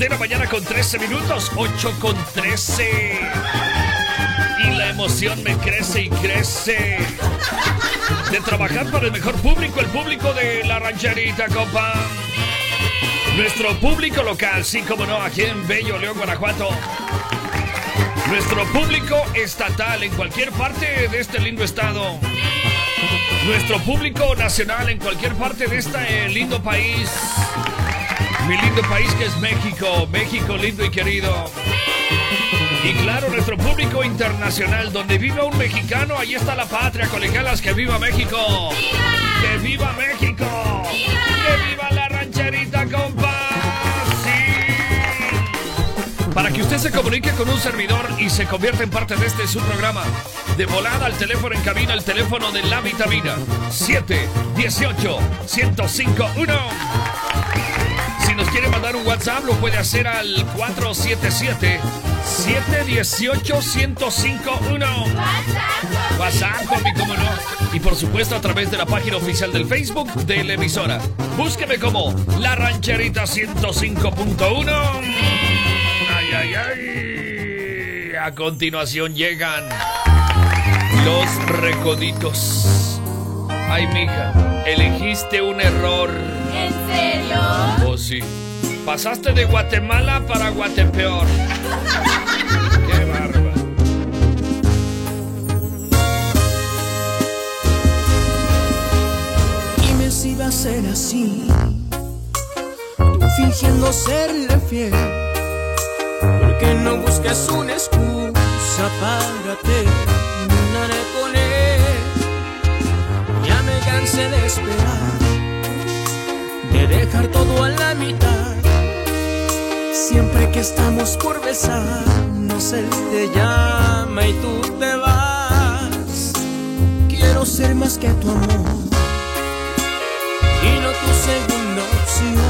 de la mañana con 13 minutos, 8 con 13. Y la emoción me crece y crece. De trabajar para el mejor público, el público de la rancherita, compa. Nuestro público local, sí, como no, aquí en Bello, León, Guanajuato. Nuestro público estatal en cualquier parte de este lindo estado. Nuestro público nacional en cualquier parte de este lindo país. Mi lindo país que es México, México lindo y querido. Y claro, nuestro público internacional, donde viva un mexicano, ahí está la patria, colegialas, que viva México. ¡Que viva México! ¡Que viva la rancherita, compa! ¡Sí! Para que usted se comunique con un servidor y se convierta en parte de este su programa. De volada al teléfono en cabina, el teléfono de la vitamina. 7 18 105 1 nos quiere mandar un WhatsApp, lo puede hacer al 477-718-1051. WhatsApp, papi, cómo no. Y por supuesto a través de la página oficial del Facebook de la emisora. Búsqueme como La Rancherita 105.1. Ay, ay, ay. A continuación llegan los recoditos. Ay, mija, elegiste un error. ¿En serio? Oh, sí. Pasaste de Guatemala para Guatepeor. Qué bárbaro. Dime si va a ser así. Tú fingiendo serle fiel. Porque no busques una excusa para terminar con él. Ya me cansé de esperar. De dejar todo a la mitad. Siempre que estamos por besarnos, él te llama y tú te vas. Quiero ser más que tu amor y no tu segunda opción.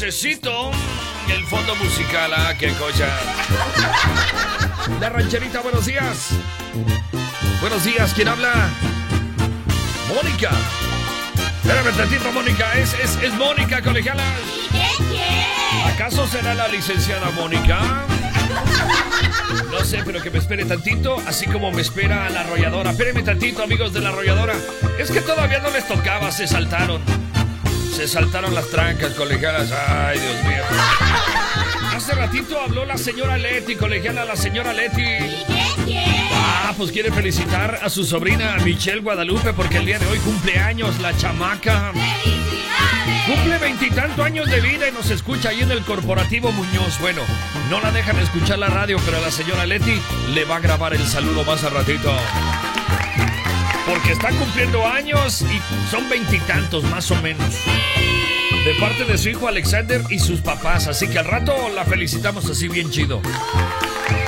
Necesito el fondo musical, ah, qué cosa. La rancherita, buenos días. Buenos días, ¿quién habla? Mónica. Espérame tantito, Mónica, es, es, es Mónica, colegialas. ¿Qué quieres? ¿Acaso será la licenciada Mónica? No sé, pero que me espere tantito, así como me espera la arrolladora. Espérenme tantito, amigos de la arrolladora. Es que todavía no les tocaba, se saltaron. Se saltaron las trancas, colegialas. Ay, Dios mío. Hace ratito habló la señora Leti, colegiala, la señora Leti. Ah, pues quiere felicitar a su sobrina Michelle Guadalupe porque el día de hoy cumple años la chamaca. Cumple veintitantos años de vida y nos escucha ahí en el corporativo Muñoz. Bueno, no la dejan escuchar la radio, pero a la señora Leti le va a grabar el saludo más a ratito. Porque está cumpliendo años y son veintitantos más o menos. De parte de su hijo Alexander y sus papás. Así que al rato la felicitamos así bien chido.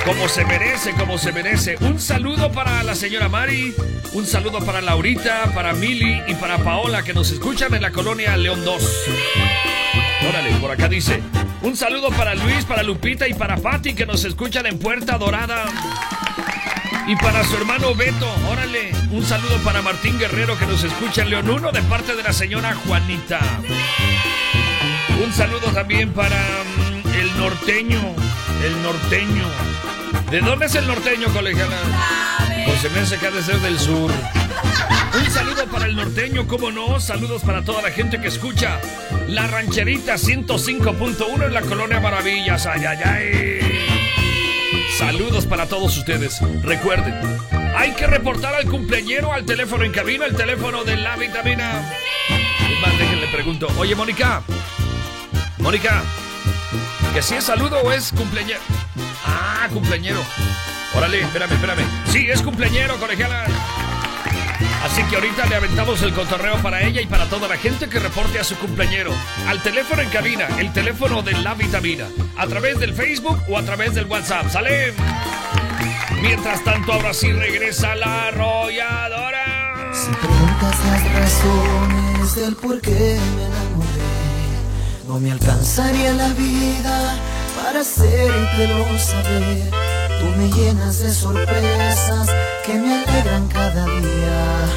Como se merece, como se merece. Un saludo para la señora Mari, un saludo para Laurita, para Mili y para Paola que nos escuchan en la colonia León 2. Órale, por acá dice. Un saludo para Luis, para Lupita y para Patti que nos escuchan en Puerta Dorada. Y para su hermano Beto, órale, un saludo para Martín Guerrero que nos escucha en León 1 de parte de la señora Juanita. Un saludo también para mm, el norteño, el norteño. ¿De dónde es el norteño, colegiala? Pues se me hace que ha de ser del sur. Un saludo para el norteño, cómo no. Saludos para toda la gente que escucha La Rancherita 105.1 en la Colonia Maravillas. Ay, ay, ay. Saludos para todos ustedes. Recuerden, hay que reportar al cumpleañero al teléfono en cabina, el teléfono de la vitamina. Es más, déjenle pregunto. Oye, Mónica. Mónica. ¿Que si es saludo o es cumpleañero? Ah, cumpleañero. Órale, espérame, espérame. Sí, es cumpleañero, colegiala. Así que ahorita le aventamos el cotorreo para ella y para toda la gente que reporte a su cumpleañero. Al teléfono en cabina, el teléfono de la vitamina. A través del Facebook o a través del WhatsApp. ¡Sale! Mientras tanto, ahora sí regresa la arrolladora. Si preguntas las razones del por qué me enamoré, no me alcanzaría la vida para hacértelo saber. Tú me llenas de sorpresas que me alegran cada día.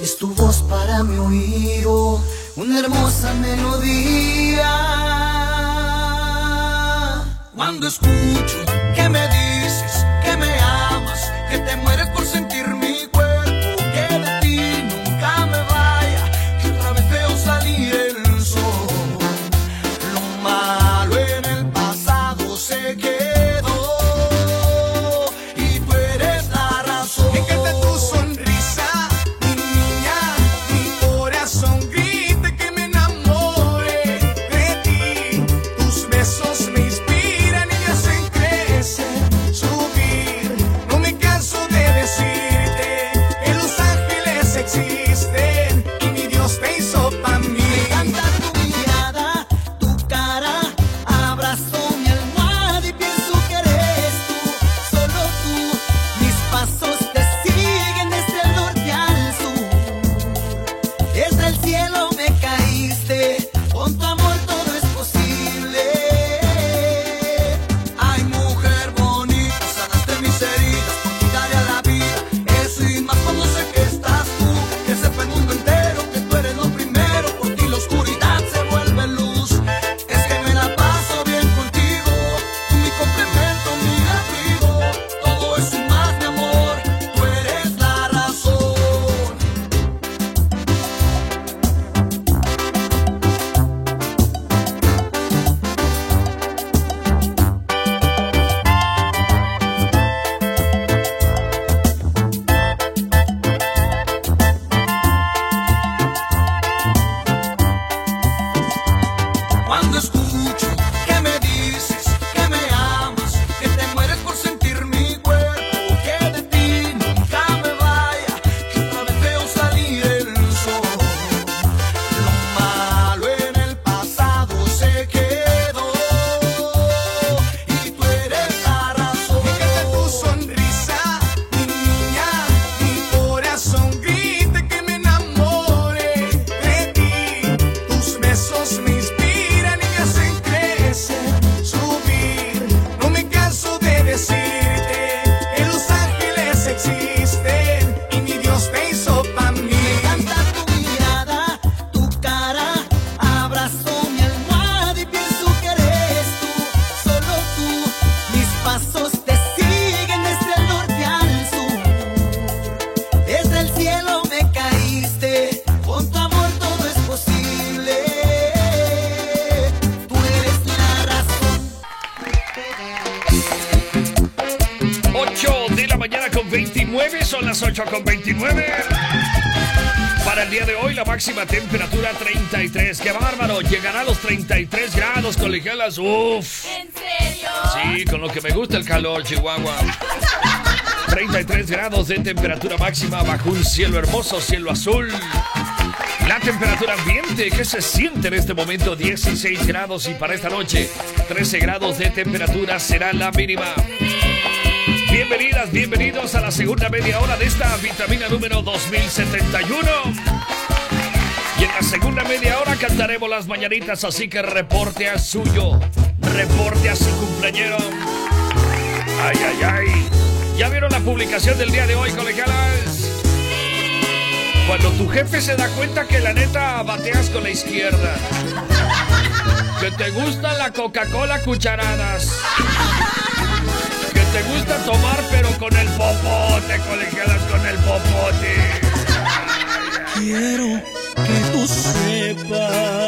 Es tu voz para mi oído, una hermosa melodía. Cuando escucho que me dices que me amas, que te mueres 29, son las 8 con 29. Para el día de hoy la máxima temperatura 33. ¡Qué bárbaro! Llegará a los 33 grados, colegialas. ¡Uf! ¿En serio? Sí, con lo que me gusta el calor, Chihuahua. 33 grados de temperatura máxima bajo un cielo hermoso, cielo azul. La temperatura ambiente que se siente en este momento 16 grados y para esta noche 13 grados de temperatura será la mínima. Bienvenidas, bienvenidos a la segunda media hora de esta vitamina número 2071. Y en la segunda media hora cantaremos las mañanitas, así que reporte a suyo, reporte a su cumpleañero. Ay, ay, ay. ¿Ya vieron la publicación del día de hoy, colegialas? Cuando tu jefe se da cuenta que la neta bateas con la izquierda. Que te gusta la Coca-Cola cucharadas. Te gusta tomar pero con el popote, colegialas, con el popote. Quiero que tú sepas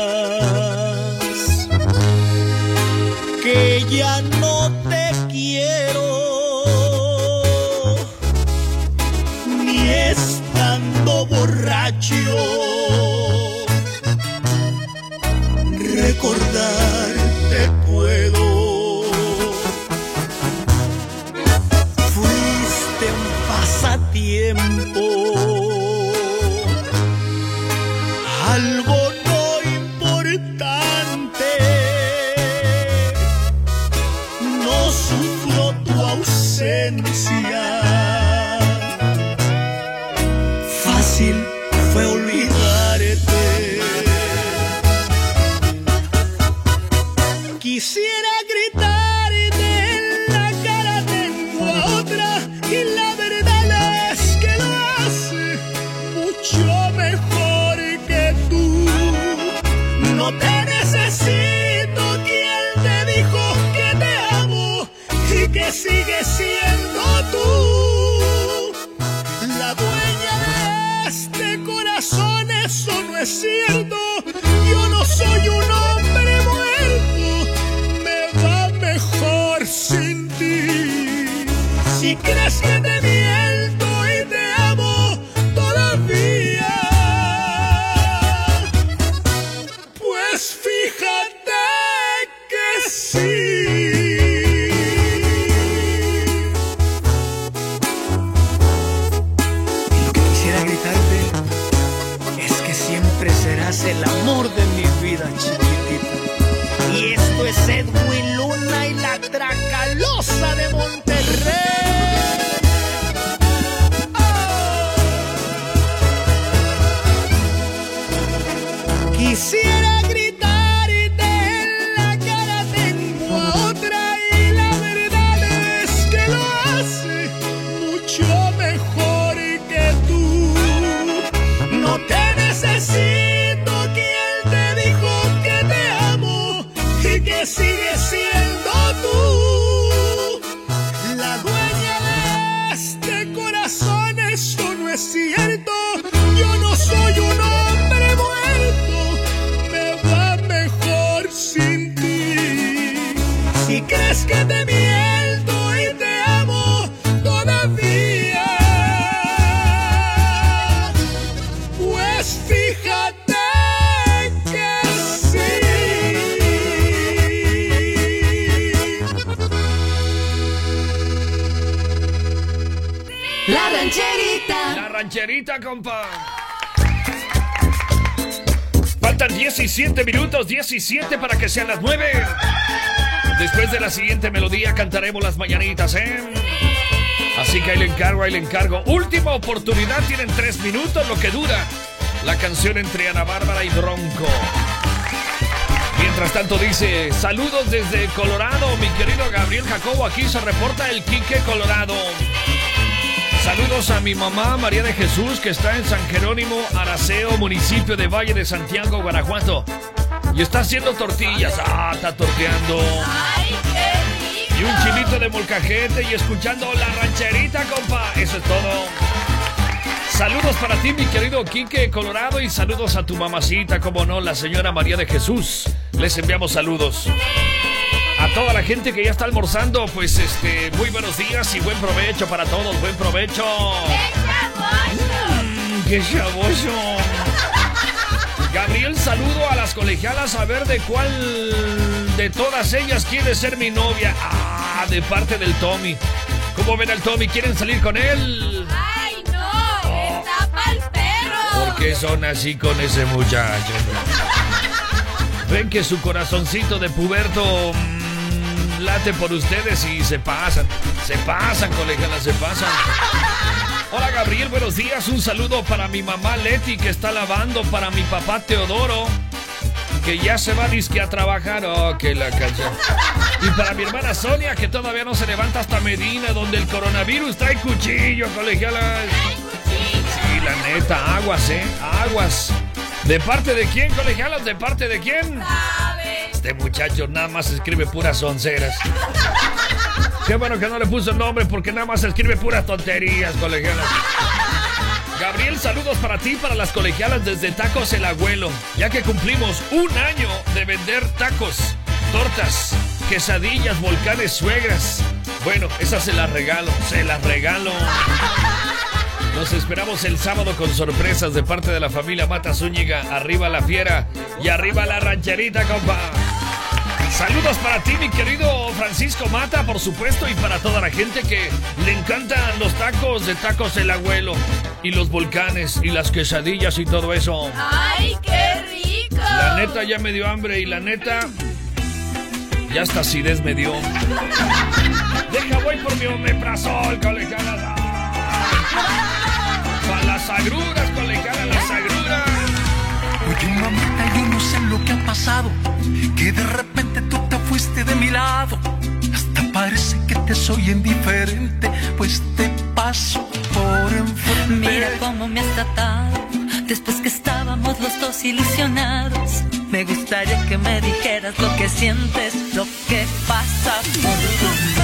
que ya no te quiero. Ni estando borracho. Recordarte sufro tu ausencia. Si crees rancherita. Compa. Faltan 17 minutos, 17 para que sean las 9. Después de la siguiente melodía cantaremos las mañanitas, ¿eh? Así que ahí le encargo, ahí le encargo. Última oportunidad, tienen 3 minutos, lo que dura la canción entre Ana Bárbara y Bronco. Mientras tanto dice, saludos desde Colorado, mi querido Gabriel Jacobo, aquí se reporta el Quique Colorado. Saludos a mi mamá María de Jesús que está en San Jerónimo, Araceo, municipio de Valle de Santiago, Guanajuato. Y está haciendo tortillas. Ah, está torteando. Ay, qué rico. Y un chilito de molcajete y escuchando la rancherita, compa. Eso es todo. Saludos para ti, mi querido Quique Colorado, y saludos a tu mamacita, como no, la señora María de Jesús. Les enviamos saludos. A toda la gente que ya está almorzando, pues este, muy buenos días y buen provecho para todos, buen provecho. ¡Qué chavoso! Gabriel, saludo a las colegialas a ver de cuál de todas ellas quiere ser mi novia. Ah, de parte del Tommy. ¿Cómo ven al Tommy? ¿Quieren salir con él? ¡Ay, no! ¡Está pa'l perro! ¿Por qué son así con ese muchacho? Ven que su corazoncito de puberto mm, late por ustedes y se pasan. Se pasan, colegialas, se pasan. Hola Gabriel, buenos días. Un saludo para mi mamá Leti que está lavando, para mi papá Teodoro que ya se va disque a trabajar. Oh, que la cacha. Y para mi hermana Sonia que todavía no se levanta hasta Medina, donde el coronavirus trae cuchillo, colegialas. Sí, la neta, aguas, eh, aguas. ¿De parte de quién, colegialas? ¿De parte de quién? Este muchacho nada más escribe puras onceras. Qué bueno que no le puso el nombre porque nada más escribe puras tonterías, colegialas. Gabriel, saludos para ti, para las colegialas desde Tacos El Abuelo, ya que cumplimos un año de vender tacos, tortas, quesadillas, volcanes, suegras. Bueno, esas se las regalo, se las regalo. Nos esperamos el sábado con sorpresas de parte de la familia Mata Zúñiga. Arriba la fiera y arriba la rancherita, compa. Saludos para ti, mi querido Francisco Mata, por supuesto, y para toda la gente que le encantan los tacos de tacos el abuelo, y los volcanes, y las quesadillas y todo eso. ¡Ay, qué rico! La neta ya me dio hambre, y la neta ya hasta acidez me dio. Deja, voy por mi omeprazol, colegiala. Para las agruras, colegiala, las agruras. Oye, mamita, yo no sé lo que ha pasado. Que de repente tú te fuiste de mi lado. Hasta parece que te soy indiferente, pues te paso por enfrente. Mira cómo me has tratado después que estábamos los dos ilusionados. Me gustaría que me dijeras lo que sientes, lo que pasa por tu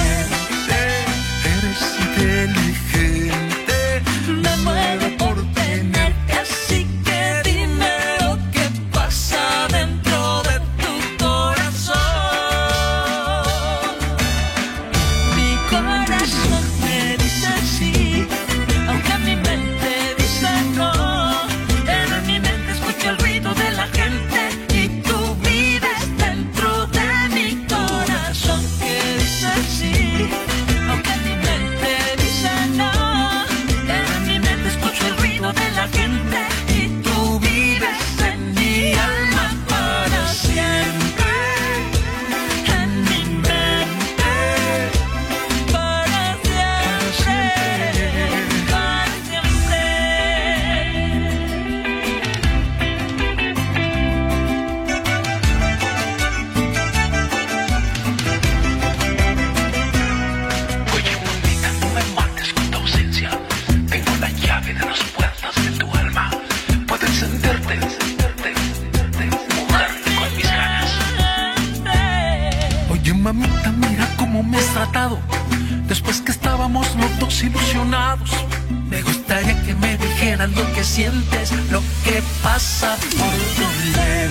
pasa por tu mente.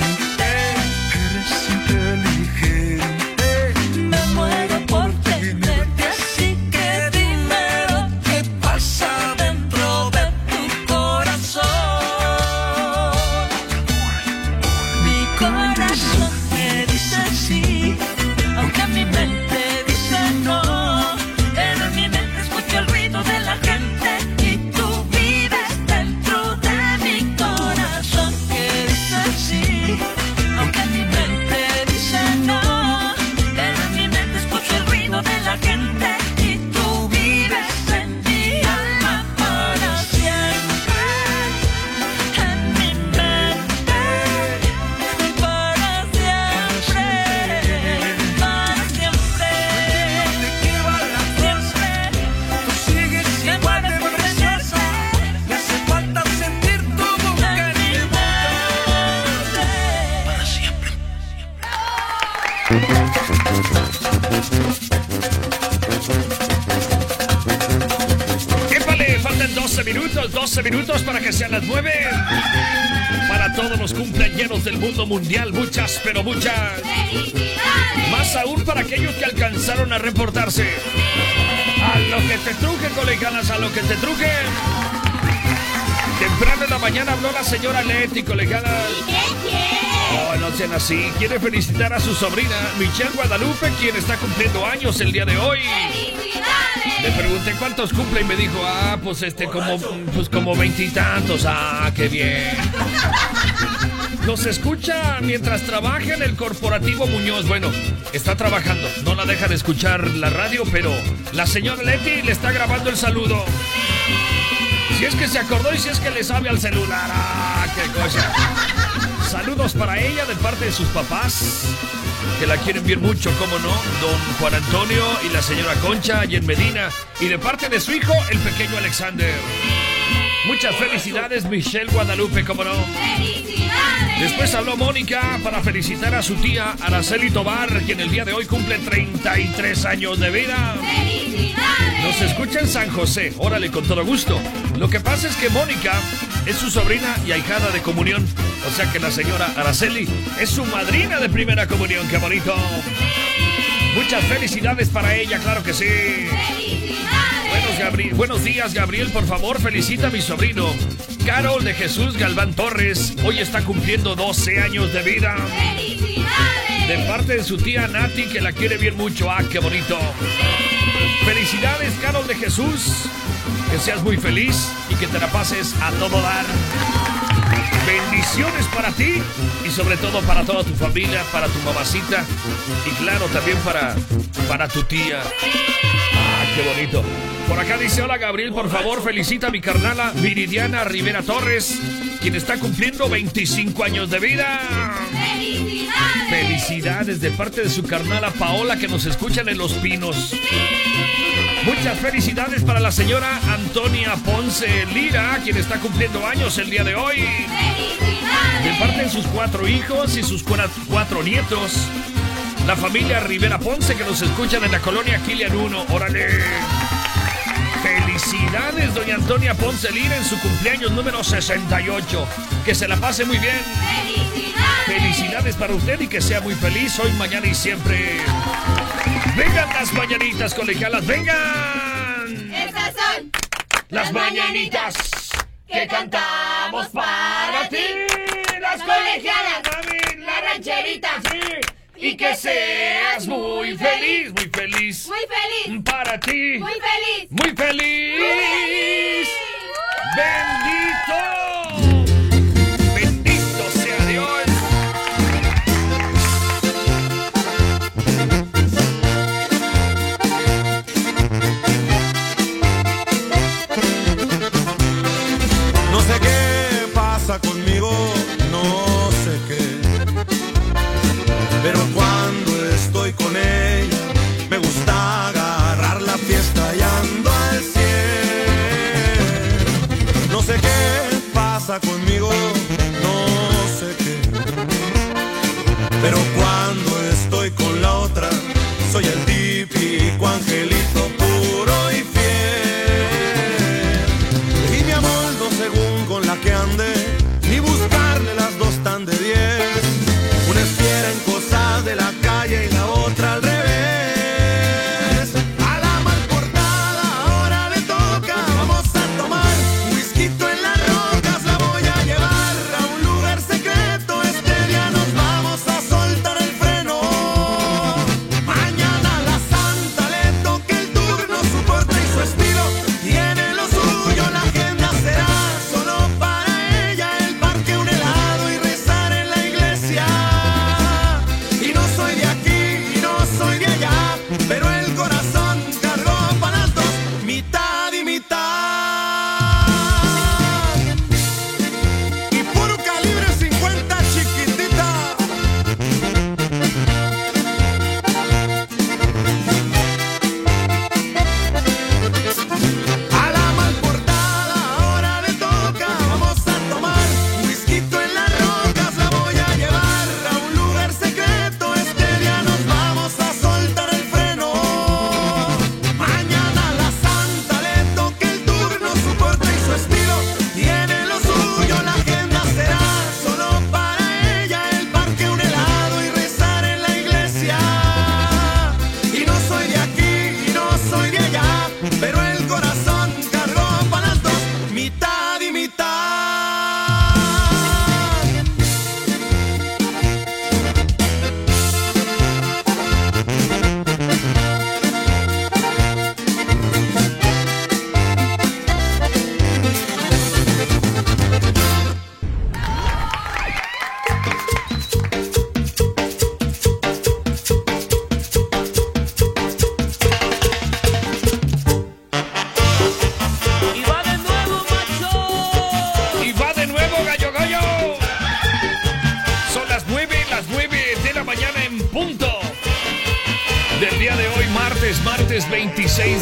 Quiere felicitar a su sobrina, Michelle Guadalupe, quien está cumpliendo años el día de hoy. ¡Felicidades! Le pregunté cuántos cumple y me dijo, ah, pues este, como, pues como veintitantos. Ah, qué bien. Nos escucha mientras trabaja en el corporativo Muñoz. Bueno, está trabajando. No la deja de escuchar la radio, pero la señora Leti le está grabando el saludo. Si es que se acordó y si es que le sabe al celular. Ah, qué cosa. Saludos para ella de parte de sus papás, que la quieren bien mucho, cómo no, don Juan Antonio y la señora Concha y en Medina, y de parte de su hijo, el pequeño Alexander. Muchas felicidades, Michelle Guadalupe, cómo no. ¡Felicidades! Después habló Mónica para felicitar a su tía Araceli Tobar, quien el día de hoy cumple 33 años de vida. ¡Felicidades! Nos escucha en San José, órale, con todo gusto. Lo que pasa es que Mónica es su sobrina y ahijada de comunión. O sea que la señora Araceli es su madrina de primera comunión, qué bonito. Muchas felicidades para ella, claro que sí. ¡Felicidades! Buenos, días, Gabriel. Por favor, felicita a mi sobrino. Carol de Jesús Galván Torres. Hoy está cumpliendo 12 años de vida. ¡Felicidades! De parte de su tía Nati, que la quiere bien mucho. ¡Ah, qué bonito! Felicidades, Carol de Jesús. Que seas muy feliz y que te la pases a todo dar. Bendiciones para ti y sobre todo para toda tu familia, para tu mamacita y claro también para, para tu tía. Ah, qué bonito. Por acá dice, hola Gabriel, por favor felicita a mi carnala Viridiana Rivera Torres, quien está cumpliendo 25 años de vida. ¡Felicidades! Felicidades de parte de su carnala Paola que nos escuchan en Los Pinos. Muchas felicidades para la señora Antonia Ponce Lira, quien está cumpliendo años el día de hoy. De ¡Felicidades! parte de sus cuatro hijos y sus cua- cuatro nietos. La familia Rivera Ponce que nos escuchan en la colonia Kilian 1. ¡Órale! Felicidades, doña Antonia Ponce Lira, en su cumpleaños número 68. Que se la pase muy bien. ¡Felicidades! Felicidades para usted y que sea muy feliz hoy, mañana y siempre. Vengan las mañanitas, colegialas, vengan. Estas son Las mañanitas que cantamos para ti. Las colegialas, la rancherita. Y que seas muy feliz, muy feliz. muy feliz, Para ti, muy feliz. muy feliz. Bendito con ella, me gusta agarrar la fiesta y ando al cien. No sé qué pasa conmigo, no sé qué. Pero cuando estoy con la otra, soy el típico angelito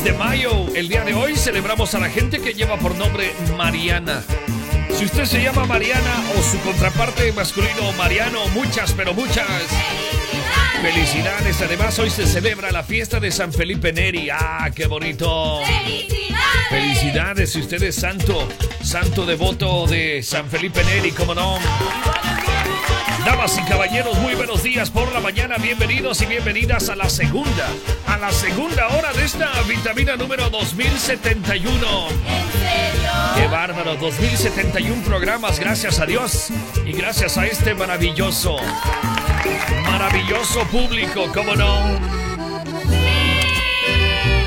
26 de mayo. El día de hoy celebramos a la gente que lleva por nombre Mariana. Si usted se llama Mariana o su contraparte masculino Mariano, muchas, pero muchas. Felicidades. Además, hoy se celebra la fiesta de San Felipe Neri. ¡Ah, qué bonito! ¡Felicidades! Felicidades si usted es santo, santo devoto de San Felipe Neri, como no. Damas y caballeros, muy buenos días por la mañana. Bienvenidos y bienvenidas a la segunda, a la segunda hora de esta vitamina número 2071. ¿En serio? ¡Qué bárbaro! 2071 programas, gracias a Dios y gracias a este maravilloso, maravilloso público, ¿cómo no?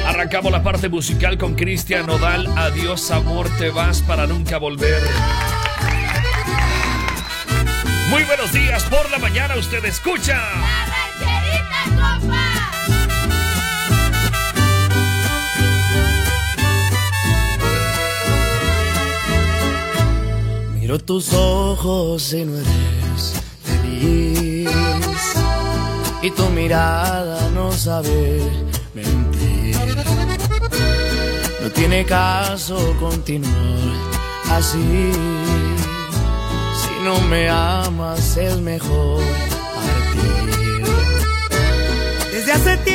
Arrancamos la parte musical con Cristian Nodal. Adiós, amor, te vas para nunca volver. Muy buenos días por la mañana, usted escucha. ¡La rancherita, compa! Miro tus ojos y no eres feliz. Y tu mirada no sabe mentir. No tiene caso continuar así. No me amas es mejor partir. Desde hace tiempo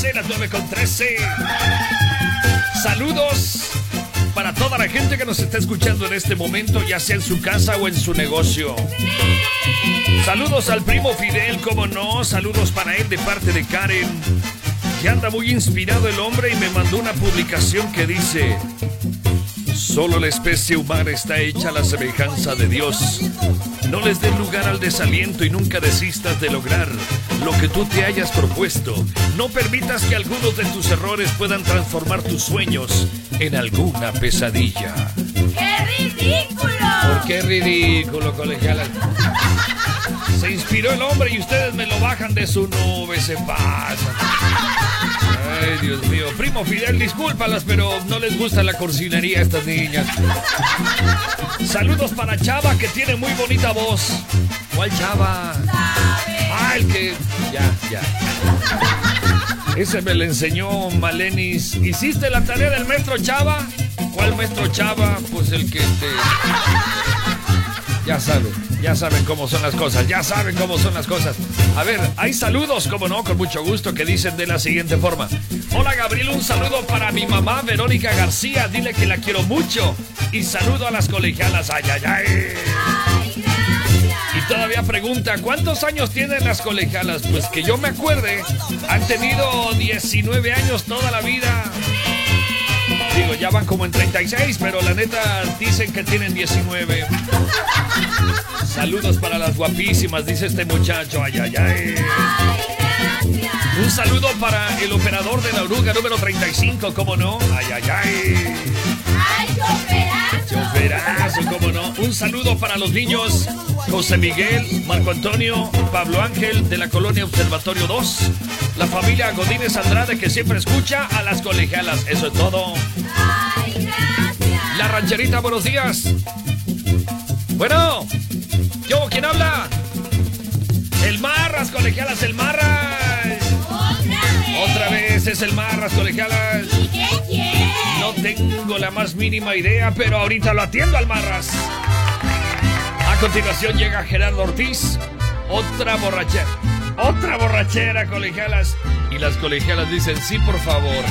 13, las 9 con 13. Saludos para toda la gente que nos está escuchando en este momento, ya sea en su casa o en su negocio. Saludos al primo Fidel, como no. Saludos para él de parte de Karen. Que anda muy inspirado el hombre y me mandó una publicación que dice: Solo la especie humana está hecha a la semejanza de Dios. No les dé lugar al desaliento y nunca desistas de lograr lo que tú te hayas propuesto. No permitas que algunos de tus errores puedan transformar tus sueños en alguna pesadilla. ¡Qué ridículo! ¿Por qué ridículo, colegiala? Se inspiró el hombre y ustedes me lo bajan de su nube, se pasa. Ay, Dios mío. Primo Fidel, discúlpalas, pero no les gusta la corcinería a estas niñas. Saludos para Chava, que tiene muy bonita voz. ¿Cuál Chava? Ah, el que. Ya, ya. Ese me lo enseñó Malenis. ¿Hiciste la tarea del maestro Chava? ¿Cuál maestro Chava? Pues el que te. Ya saben, ya saben cómo son las cosas, ya saben cómo son las cosas. A ver, hay saludos, como no, con mucho gusto, que dicen de la siguiente forma. Hola Gabriel, un saludo para mi mamá Verónica García, dile que la quiero mucho. Y saludo a las colegialas, ay, ay, ay. Y todavía pregunta, ¿cuántos años tienen las colegialas? Pues que yo me acuerde, han tenido 19 años toda la vida. Digo, ya van como en 36, pero la neta dicen que tienen 19. Saludos para las guapísimas, dice este muchacho. Ay, ay, ay. Un saludo para el operador de la oruga número 35, ¿cómo no? Ay, ay, ay. Choferazo, ¿cómo no? Un saludo para los niños José Miguel, Marco Antonio, Pablo Ángel de la colonia Observatorio 2, la familia Godínez Andrade que siempre escucha a las colegialas. Eso es todo. La rancherita, buenos días. Bueno, yo, ¿quién habla? El Marras, colegialas, el Marras. Otra vez es el Marras, colegialas. No tengo la más mínima idea, pero ahorita lo atiendo al Marras. A continuación llega Gerardo Ortiz. Otra borrachera. Otra borrachera, colegialas. Y las colegialas dicen, sí, por favor.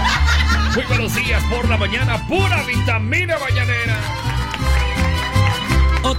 Muy buenos días por la mañana, pura vitamina mañanera.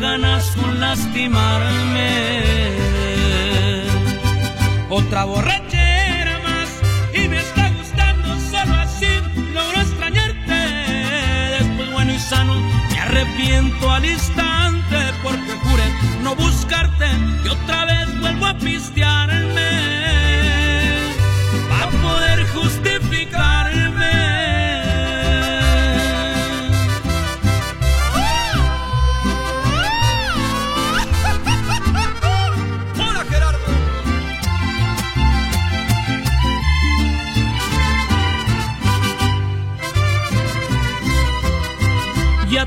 ganas con lastimarme. Otra borrachera más y me está gustando solo así logro extrañarte. Después bueno y sano me arrepiento al instante porque juré no buscarte y otra vez vuelvo a pistearme para poder justificarme.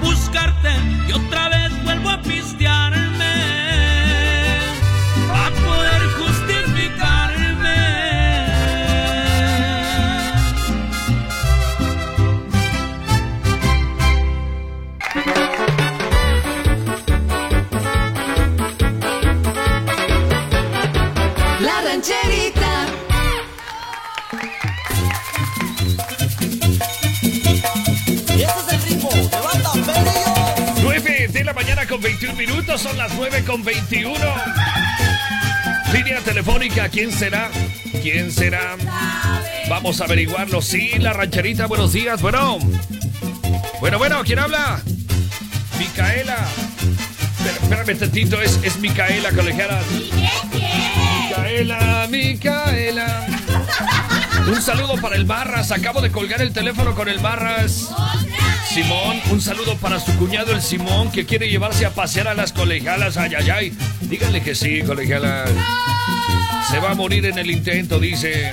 buscarte y otra vez minutos, son las 9 con 21. Línea telefónica, ¿quién será? ¿Quién será? Vamos a averiguarlo. Sí, la rancherita, buenos días. Bueno. Bueno, bueno, ¿quién habla? Micaela. Espérame tantito, es, es Micaela, colegiala. Micaela, Micaela. Un saludo para el Barras. Acabo de colgar el teléfono con el Barras. Un saludo para su cuñado el Simón que quiere llevarse a pasear a las colegialas. Ay, ay, ay. Díganle que sí, colegialas. Se va a morir en el intento, dice.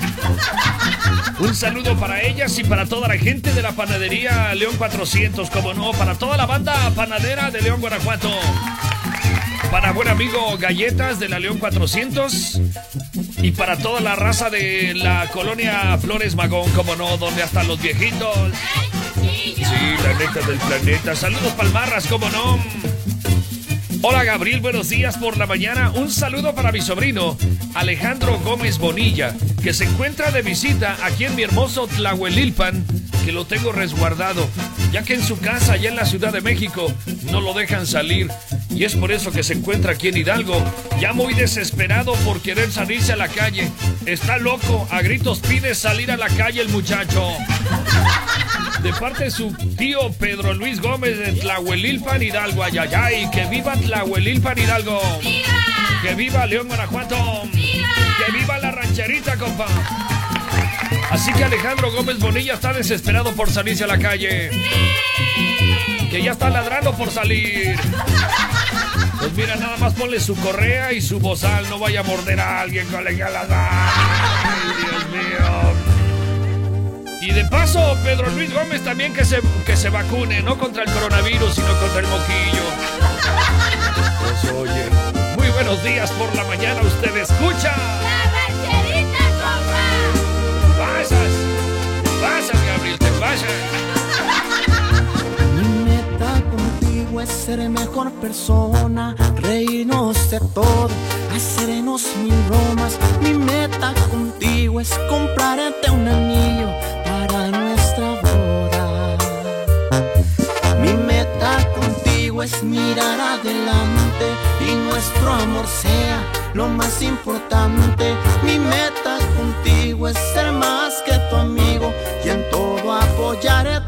Un saludo para ellas y para toda la gente de la panadería León 400, como no, para toda la banda panadera de León, Guanajuato. Para buen amigo Galletas de la León 400. Y para toda la raza de la colonia Flores Magón, como no, donde hasta los viejitos. La neta del planeta. Saludos palmarras, como no. Hola Gabriel, buenos días por la mañana. Un saludo para mi sobrino Alejandro Gómez Bonilla, que se encuentra de visita aquí en mi hermoso Tlahuelilpan, que lo tengo resguardado, ya que en su casa allá en la Ciudad de México no lo dejan salir. Y es por eso que se encuentra aquí en Hidalgo, ya muy desesperado por querer salirse a la calle. Está loco, a gritos pide salir a la calle el muchacho. De parte de su tío Pedro Luis Gómez de Tlahuelilpan Hidalgo, ayayay, que viva Tlahuelilpan Hidalgo. Que viva León Guanajuato. Que viva la rancherita, compa. Así que Alejandro Gómez Bonilla está desesperado por salirse a la calle. Que ya está ladrando por salir. Pues mira, nada más ponle su correa y su bozal. No vaya a morder a alguien, colegialas. Y de paso, Pedro Luis Gómez también que se, que se vacune, no contra el coronavirus, sino contra el moquillo. Pues oye, muy buenos días por la mañana, usted escucha. La rancherita, compa. Pasas, pasas, Gabriel, te pasas. Mi meta contigo es ser mejor persona, reírnos de todo, hacernos mil bromas. Mi meta contigo es comprarte un anillo es mirar adelante y nuestro amor sea lo más importante. Mi meta contigo es ser más que tu amigo y en todo apoyarte.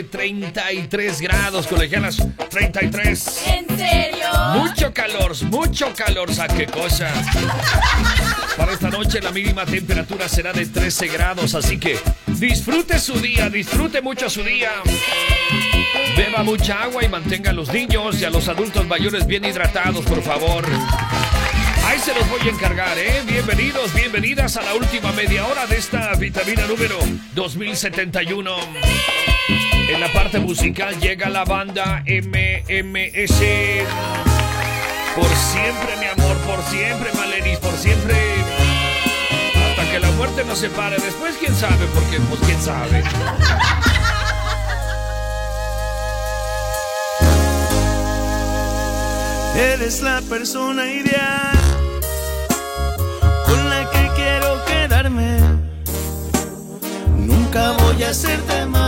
De 33 grados, colegialas, 33. ¿En serio? Mucho calor, mucho calor, ¿a qué cosa? Para esta noche la mínima temperatura será de 13 grados, así que disfrute su día, disfrute mucho su día. Beba mucha agua y mantenga a los niños y a los adultos mayores bien hidratados, por favor. Ahí se los voy a encargar, ¿eh? Bienvenidos, bienvenidas a la última media hora de esta vitamina número 2071. En la parte musical llega la banda MMS. Por siempre, mi amor, por siempre, Maleris, por siempre. Hasta que la muerte nos separe. Después, quién sabe, porque, pues, quién sabe. Eres la persona ideal con la que quiero quedarme. Nunca voy a hacerte mal,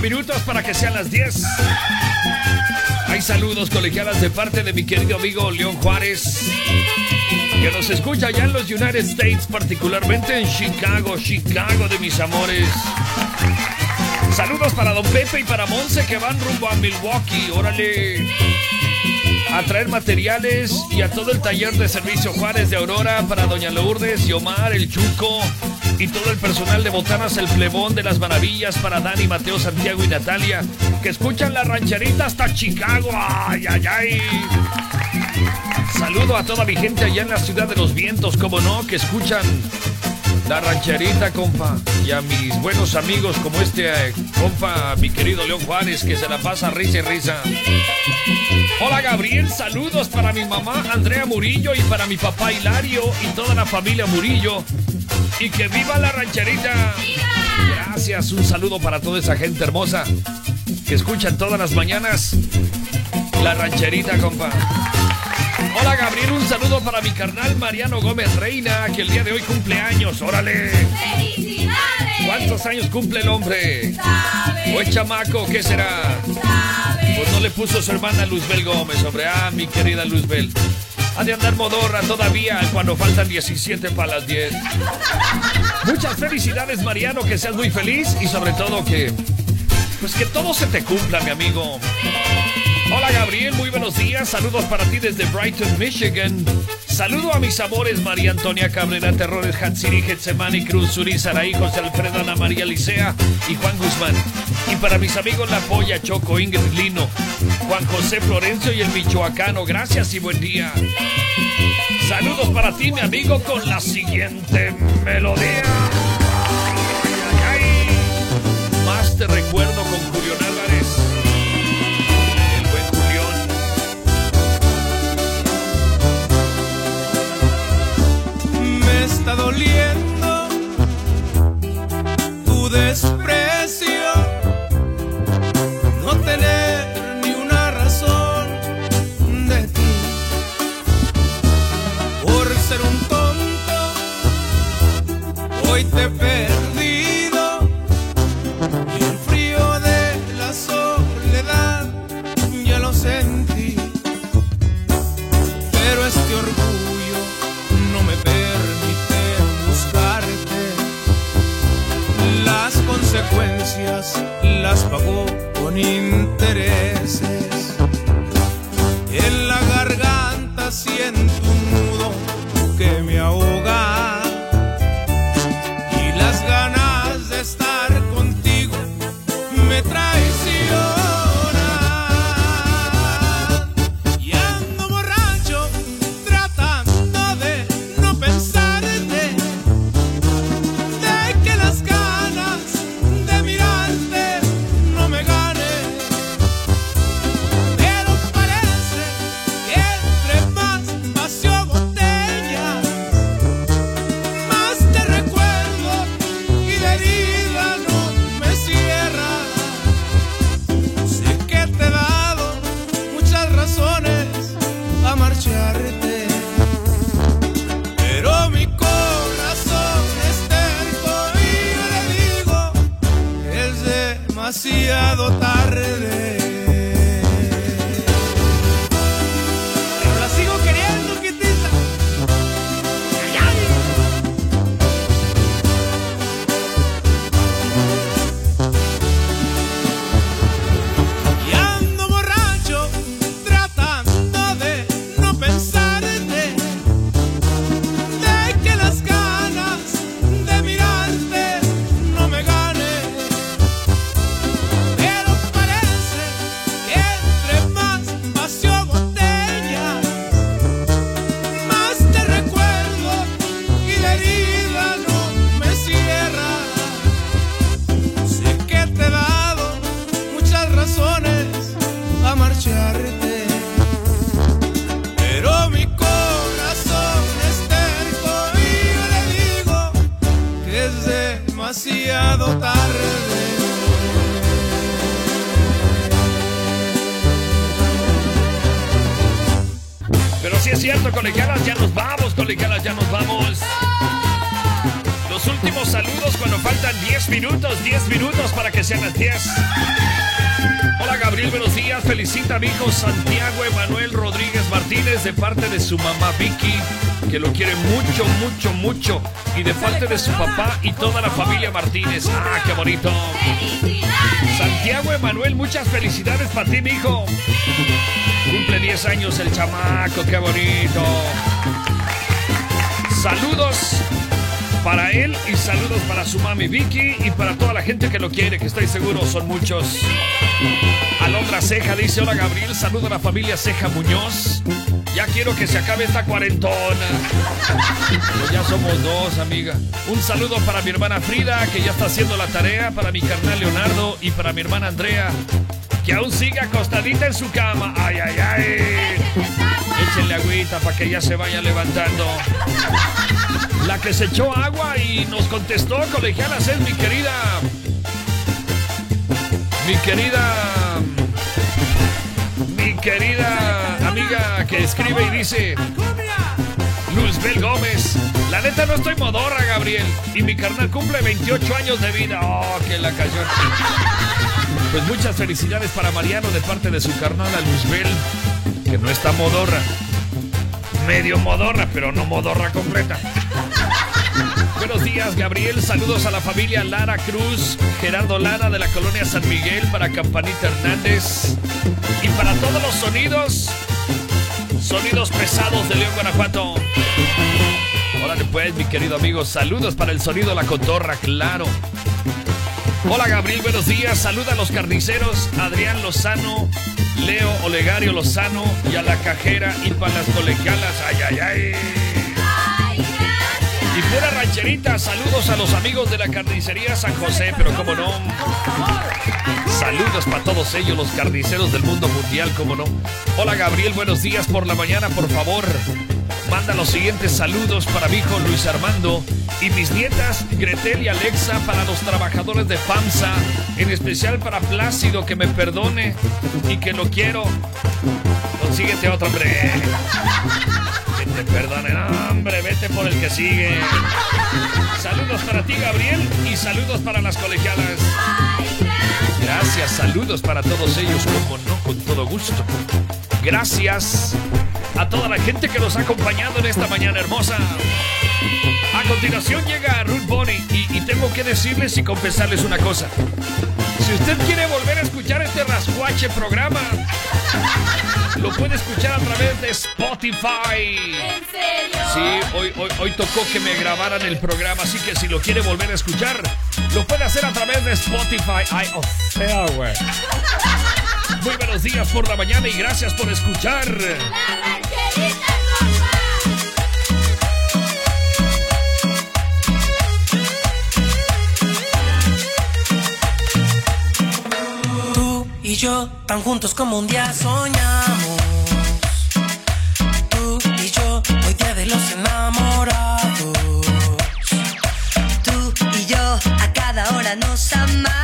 18 minutos para que sean las 10. Hay saludos colegialas de parte de mi querido amigo León Juárez, que nos escucha allá en los United States, particularmente en Chicago, Chicago de mis amores. Saludos para Don Pepe y para Monse que van rumbo a Milwaukee. Órale. A traer materiales y a todo el taller de servicio Juárez de Aurora para Doña Lourdes y el Chuco y todo el personal de Botanas El Plebón de las Maravillas para Dani, Mateo, Santiago y Natalia que escuchan la rancherita hasta Chicago. Ay, ay, ay. Saludo a toda mi gente allá en la ciudad de los vientos, como no, que escuchan la rancherita, compa. Y a mis buenos amigos como este eh, compa, mi querido León Juárez, que se la pasa risa y risa. Hola Gabriel, saludos para mi mamá Andrea Murillo y para mi papá Hilario y toda la familia Murillo. Y que viva la rancherita. Gracias, un saludo para toda esa gente hermosa que escuchan todas las mañanas la rancherita, compa. Hola Gabriel, un saludo para mi carnal Mariano Gómez Reina, que el día de hoy cumple años. Órale. ¡Felicidades! ¿Cuántos años cumple el hombre? ¿Sabe? ¿O es chamaco? ¿Qué será? ¿Sabe? Pues no le puso su hermana Luzbel Gómez, hombre. Ah, mi querida Luzbel. Ha de andar modorra todavía cuando faltan 17 para las 10. Muchas felicidades, Mariano, que seas muy feliz y sobre todo que. Pues que todo se te cumpla, mi amigo. Gabriel, muy buenos días. Saludos para ti desde Brighton, Michigan. Saludo a mis amores María Antonia Cabrera, Terrores, Hatsiri, Getsemani, Cruz, Uri, Saraí, José Alfredo, Ana María Licea y Juan Guzmán. Y para mis amigos La Polla, Choco, Ingrid Lino, Juan José Florencio y el Michoacano. Gracias y buen día. Saludos para ti, mi amigo, con la siguiente melodía. Más te recuerdo con Julián Álvarez. Está doliendo tu desprecio. Mucho. Y de parte de su papá y toda la familia Martínez. ¡Ah, qué bonito! Santiago Emanuel, muchas felicidades para ti, hijo. Cumple 10 años el chamaco, qué bonito. Saludos para él y saludos para su mami Vicky y para toda la gente que lo quiere, que estoy seguro son muchos. Alondra Ceja dice: Hola Gabriel, saludo a la familia Ceja Muñoz. Ya quiero que se acabe esta cuarentona. Pues ya somos dos, amiga. Un saludo para mi hermana Frida, que ya está haciendo la tarea, para mi carnal Leonardo y para mi hermana Andrea, que aún sigue acostadita en su cama. Ay, ay, ay. Échenle agüita para que ya se vaya levantando. La que se echó agua y nos contestó, colegialas, es mi querida. Mi querida querida amiga que escribe y dice Luzbel Gómez. La neta no estoy modorra, Gabriel. Y mi carnal cumple 28 años de vida. Oh, que la cayó. Pues muchas felicidades para Mariano de parte de su carnal a Luzbel, que no está modorra. Medio modorra, pero no modorra completa. Buenos días, Gabriel. Saludos a la familia Lara Cruz, Gerardo Lara de la colonia San Miguel, para Campanita Hernández. Y para todos los sonidos, sonidos pesados de León, Guanajuato. Órale pues, mi querido amigo. Saludos para el sonido La Cotorra, claro. Hola Gabriel, buenos días. Saluda a los carniceros Adrián Lozano, Leo Olegario Lozano y a la cajera y para las colegialas. Ay, ay, ay. Pura rancherita, saludos a los amigos de la carnicería San José, pero como no. Saludos para todos ellos, los carniceros del mundo mundial, como no. Hola Gabriel, buenos días por la mañana, por favor. Manda los siguientes saludos para mi hijo Luis Armando y mis nietas Gretel y Alexa para los trabajadores de FAMSA, en especial para Plácido que me perdone y que lo quiero. Consíguete otro, hombre. Te perdone, no, hombre, vete por el que sigue. Saludos para ti, Gabriel, y saludos para las colegialas. Gracias, saludos para todos ellos, como no, con todo gusto. Gracias a toda la gente que nos ha acompañado en esta mañana hermosa. A continuación llega Ruth Bonnie y tengo que decirles y confesarles una cosa. Si usted quiere volver a escuchar este rascuache programa, lo puede escuchar a través de Spotify. ¿En serio? Sí, hoy, hoy, hoy tocó que me grabaran el programa, así que si lo quiere volver a escuchar, lo puede hacer a través de Spotify. Ay, o sea, güey. Muy buenos días por la mañana y gracias por escuchar. La yo, tan juntos como un día soñamos. Tú y yo, hoy día de los enamorados. Tú y yo a cada hora nos amamos.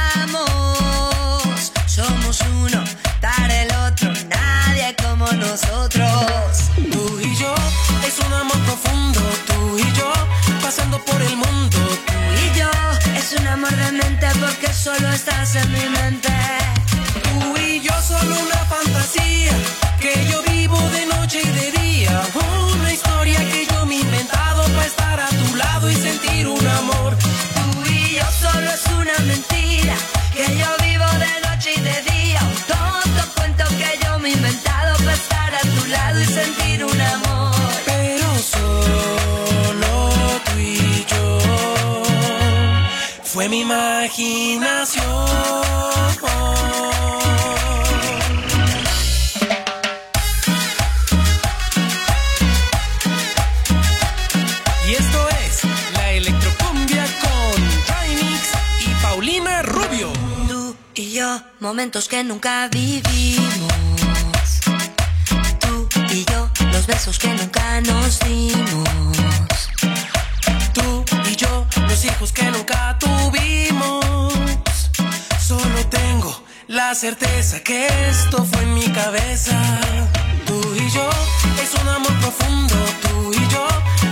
Tú y yo, momentos que nunca vivimos. Tú y yo, los besos que nunca nos dimos. Tú y hijos que nunca tuvimos. Solo tengo la certeza que esto fue en mi cabeza. Tú y yo, es un amor profundo. Tú y yo,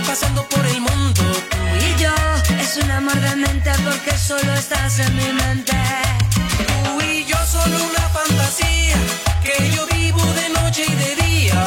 pasando por el mundo. Tú Y yo, es un amor de mente porque solo estás en mi mente. Tú y yo solo una fantasía que yo vivo de noche y de día.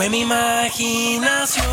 Fue mi imaginación.